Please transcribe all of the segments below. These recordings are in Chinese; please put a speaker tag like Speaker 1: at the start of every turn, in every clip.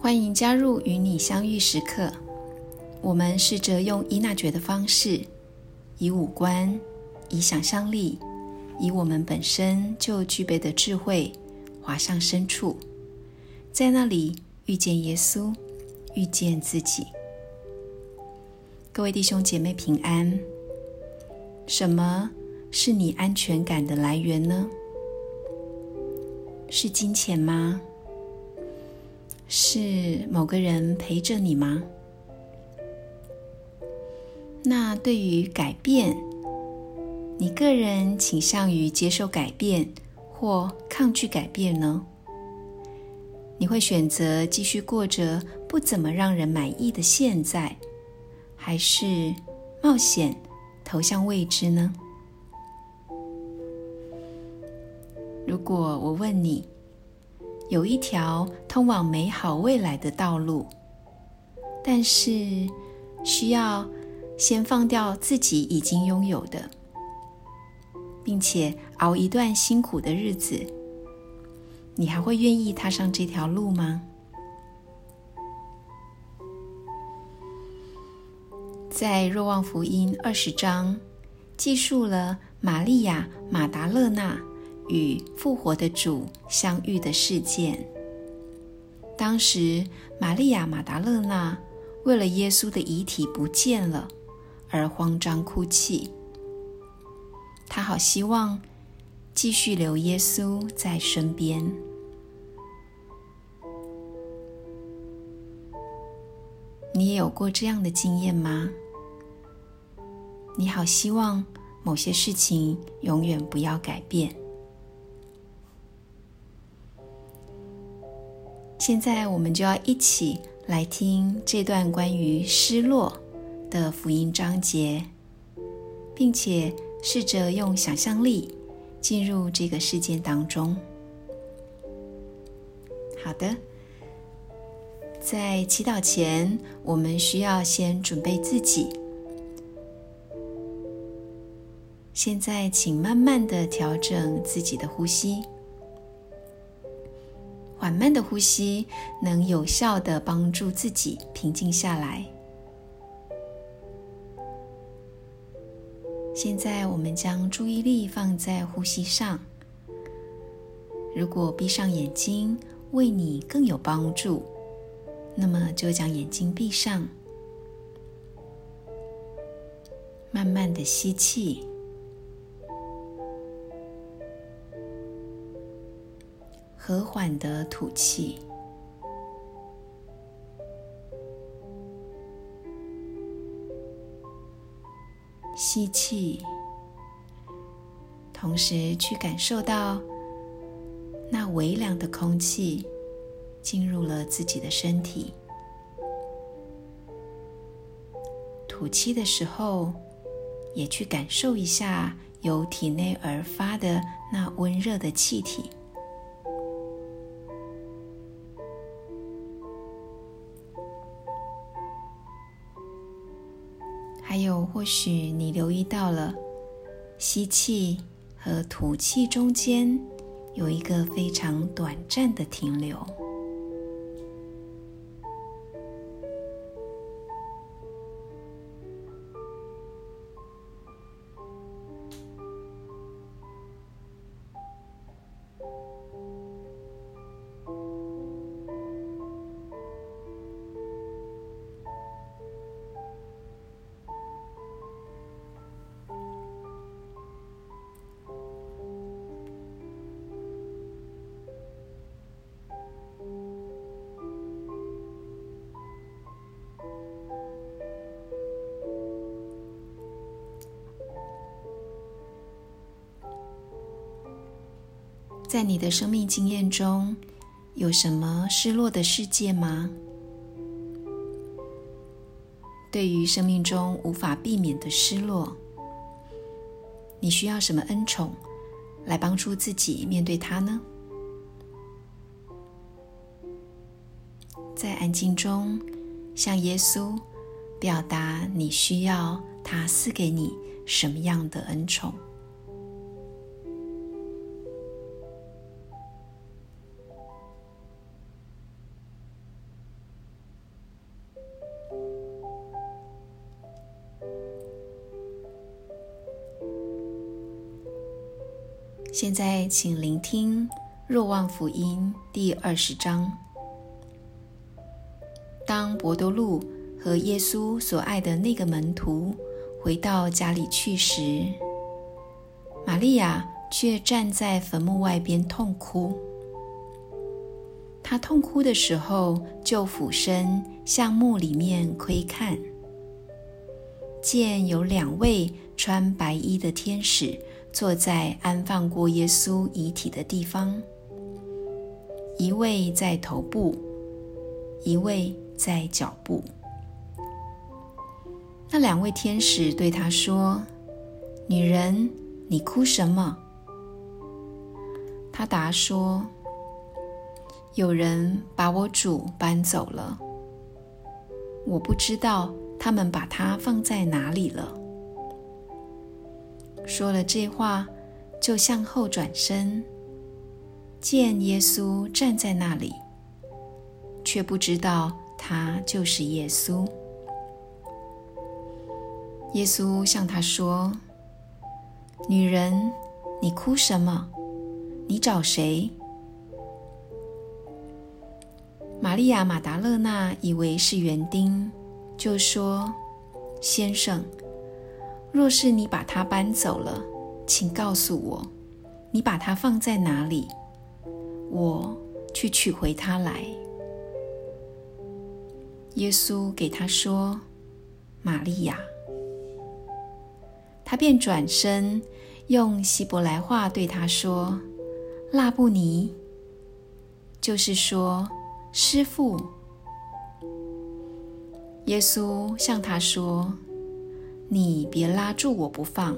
Speaker 1: 欢迎加入与你相遇时刻。我们试着用伊娜觉的方式，以五官，以想象力，以我们本身就具备的智慧，滑向深处，在那里遇见耶稣，遇见自己。各位弟兄姐妹平安。什么是你安全感的来源呢？是金钱吗？是某个人陪着你吗？那对于改变，你个人倾向于接受改变或抗拒改变呢？你会选择继续过着不怎么让人满意的现在，还是冒险投向未知呢？如果我问你，有一条通往美好未来的道路，但是需要先放掉自己已经拥有的，并且熬一段辛苦的日子，你还会愿意踏上这条路吗？在若望福音二十章，记述了玛利亚马达勒纳。与复活的主相遇的事件。当时，玛利亚·马达勒纳为了耶稣的遗体不见了而慌张哭泣。他好希望继续留耶稣在身边。你也有过这样的经验吗？你好希望某些事情永远不要改变。现在我们就要一起来听这段关于失落的福音章节，并且试着用想象力进入这个事件当中。好的，在祈祷前，我们需要先准备自己。现在，请慢慢的调整自己的呼吸。缓慢的呼吸能有效的帮助自己平静下来。现在，我们将注意力放在呼吸上。如果闭上眼睛为你更有帮助，那么就将眼睛闭上，慢慢的吸气。和缓的吐气，吸气，同时去感受到那微凉的空气进入了自己的身体。吐气的时候，也去感受一下由体内而发的那温热的气体。或许你留意到了，吸气和吐气中间有一个非常短暂的停留。你的生命经验中，有什么失落的世界吗？对于生命中无法避免的失落，你需要什么恩宠来帮助自己面对它呢？在安静中，向耶稣表达你需要他赐给你什么样的恩宠。现在，请聆听《若望福音》第二十章。当伯多禄和耶稣所爱的那个门徒回到家里去时，玛利亚却站在坟墓外边痛哭。她痛哭的时候，就俯身向墓里面窥看，见有两位穿白衣的天使。坐在安放过耶稣遗体的地方，一位在头部，一位在脚部。那两位天使对他说：“女人，你哭什么？”他答说：“有人把我主搬走了，我不知道他们把他放在哪里了。”说了这话，就向后转身，见耶稣站在那里，却不知道他就是耶稣。耶稣向他说：“女人，你哭什么？你找谁？”玛利亚·马达勒纳以为是园丁，就说：“先生。”若是你把它搬走了，请告诉我，你把它放在哪里，我去取回它来。耶稣给他说：“玛利亚。”他便转身用希伯来话对他说：“拉布尼。”就是说，师傅。耶稣向他说。你别拉住我不放，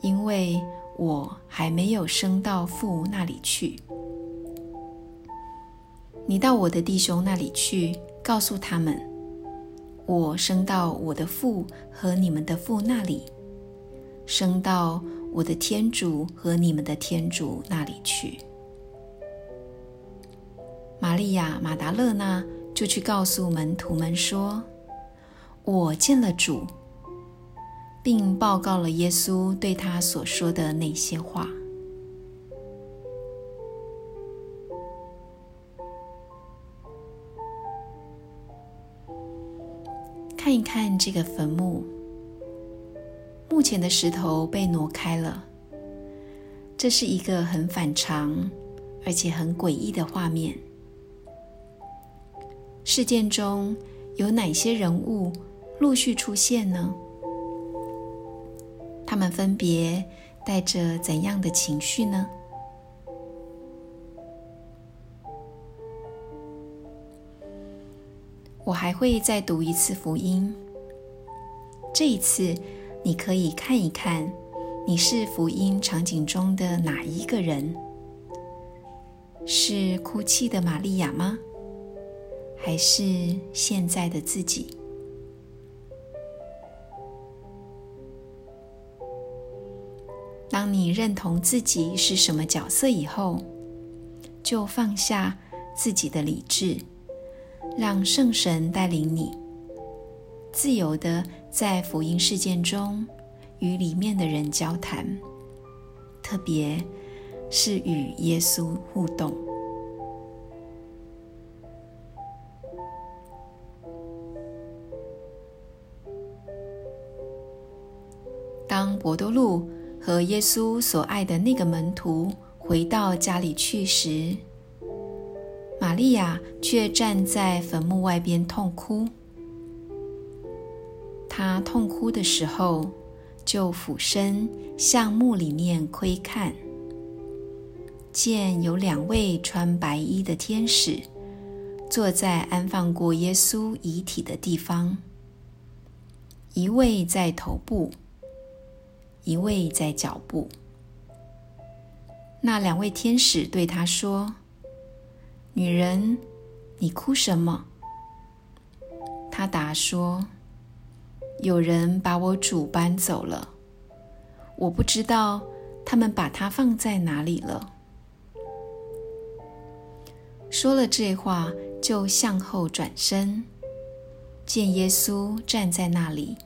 Speaker 1: 因为我还没有升到父那里去。你到我的弟兄那里去，告诉他们，我升到我的父和你们的父那里，升到我的天主和你们的天主那里去。玛利亚·马达勒纳就去告诉门徒们说。我见了主，并报告了耶稣对他所说的那些话。看一看这个坟墓，目前的石头被挪开了。这是一个很反常而且很诡异的画面。事件中有哪些人物？陆续出现呢？他们分别带着怎样的情绪呢？我还会再读一次福音。这一次，你可以看一看，你是福音场景中的哪一个人？是哭泣的玛利亚吗？还是现在的自己？当你认同自己是什么角色以后，就放下自己的理智，让圣神带领你，自由的在福音事件中与里面的人交谈，特别是与耶稣互动。当博多禄。和耶稣所爱的那个门徒回到家里去时，玛利亚却站在坟墓外边痛哭。她痛哭的时候，就俯身向墓里面窥看，见有两位穿白衣的天使坐在安放过耶稣遗体的地方，一位在头部。一位在脚步，那两位天使对他说：“女人，你哭什么？”他答说：“有人把我主搬走了，我不知道他们把他放在哪里了。”说了这话，就向后转身，见耶稣站在那里，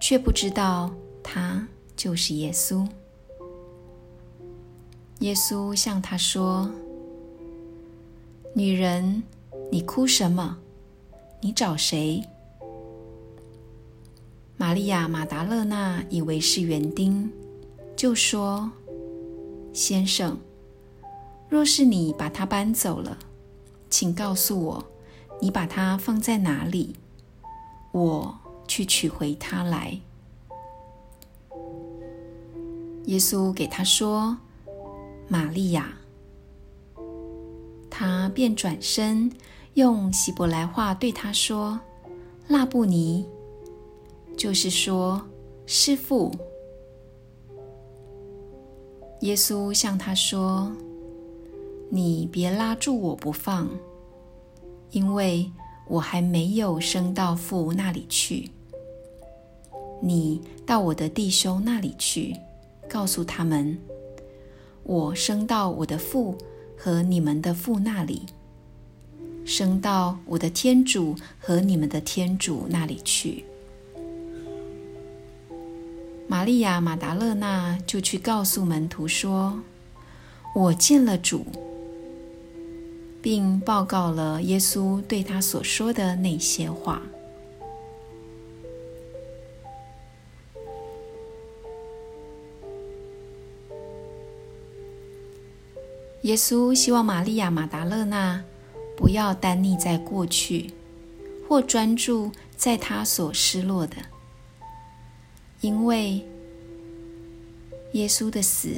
Speaker 1: 却不知道他就是耶稣。耶稣向他说：“女人，你哭什么？你找谁？”玛利亚·马达勒纳以为是园丁，就说：“先生，若是你把他搬走了，请告诉我，你把他放在哪里，我去取回他来。”耶稣给他说。玛利亚，他便转身用希伯来话对他说：“拉布尼，就是说，师傅。”耶稣向他说：“你别拉住我不放，因为我还没有升到父那里去。你到我的弟兄那里去，告诉他们。”我升到我的父和你们的父那里，升到我的天主和你们的天主那里去。玛利亚·马达勒纳就去告诉门徒说：“我见了主，并报告了耶稣对他所说的那些话。”耶稣希望玛利亚·马达勒纳不要单溺在过去，或专注在他所失落的，因为耶稣的死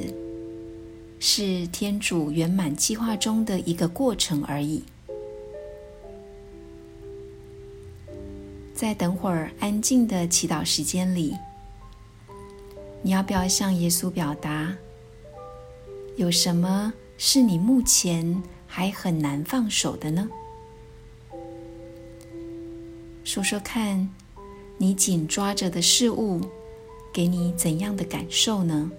Speaker 1: 是天主圆满计划中的一个过程而已。在等会儿安静的祈祷时间里，你要不要向耶稣表达有什么？是你目前还很难放手的呢？说说看，你紧抓着的事物，给你怎样的感受呢？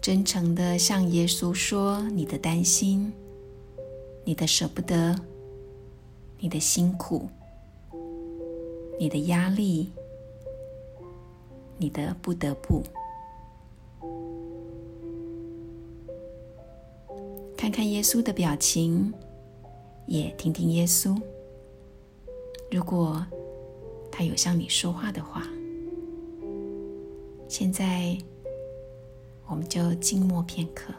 Speaker 1: 真诚的向耶稣说你的担心、你的舍不得、你的辛苦、你的压力、你的不得不。看看耶稣的表情，也听听耶稣。如果他有向你说话的话，现在我们就静默片刻。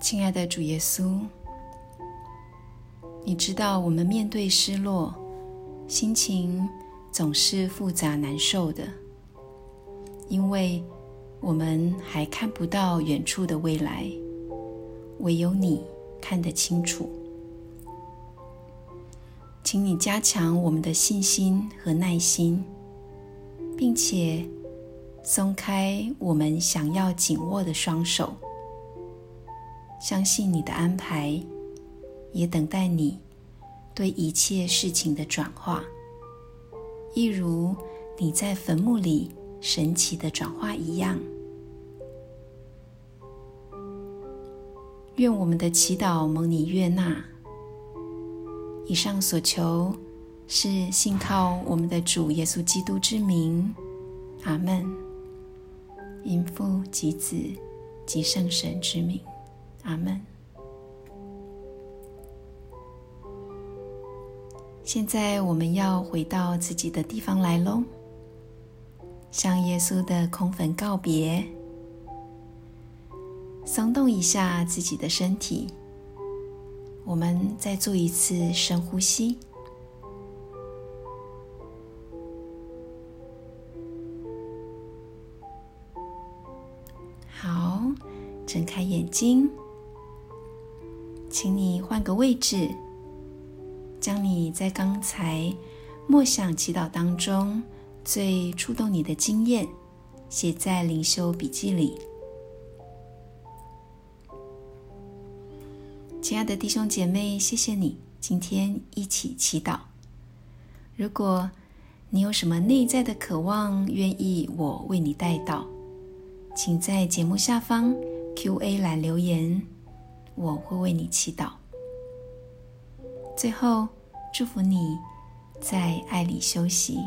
Speaker 1: 亲爱的主耶稣，你知道我们面对失落，心情总是复杂难受的，因为我们还看不到远处的未来，唯有你看得清楚。请你加强我们的信心和耐心，并且松开我们想要紧握的双手。相信你的安排，也等待你对一切事情的转化，一如你在坟墓里神奇的转化一样。愿我们的祈祷蒙你悦纳。以上所求是信靠我们的主耶稣基督之名，阿门。因父及子及圣神之名，阿门。现在我们要回到自己的地方来喽，向耶稣的空坟告别，松动一下自己的身体。我们再做一次深呼吸，好，睁开眼睛，请你换个位置，将你在刚才默想祈祷当中最触动你的经验写在灵修笔记里。亲爱的弟兄姐妹，谢谢你今天一起祈祷。如果你有什么内在的渴望，愿意我为你带到，请在节目下方 Q&A 栏留言，我会为你祈祷。最后，祝福你在爱里休息。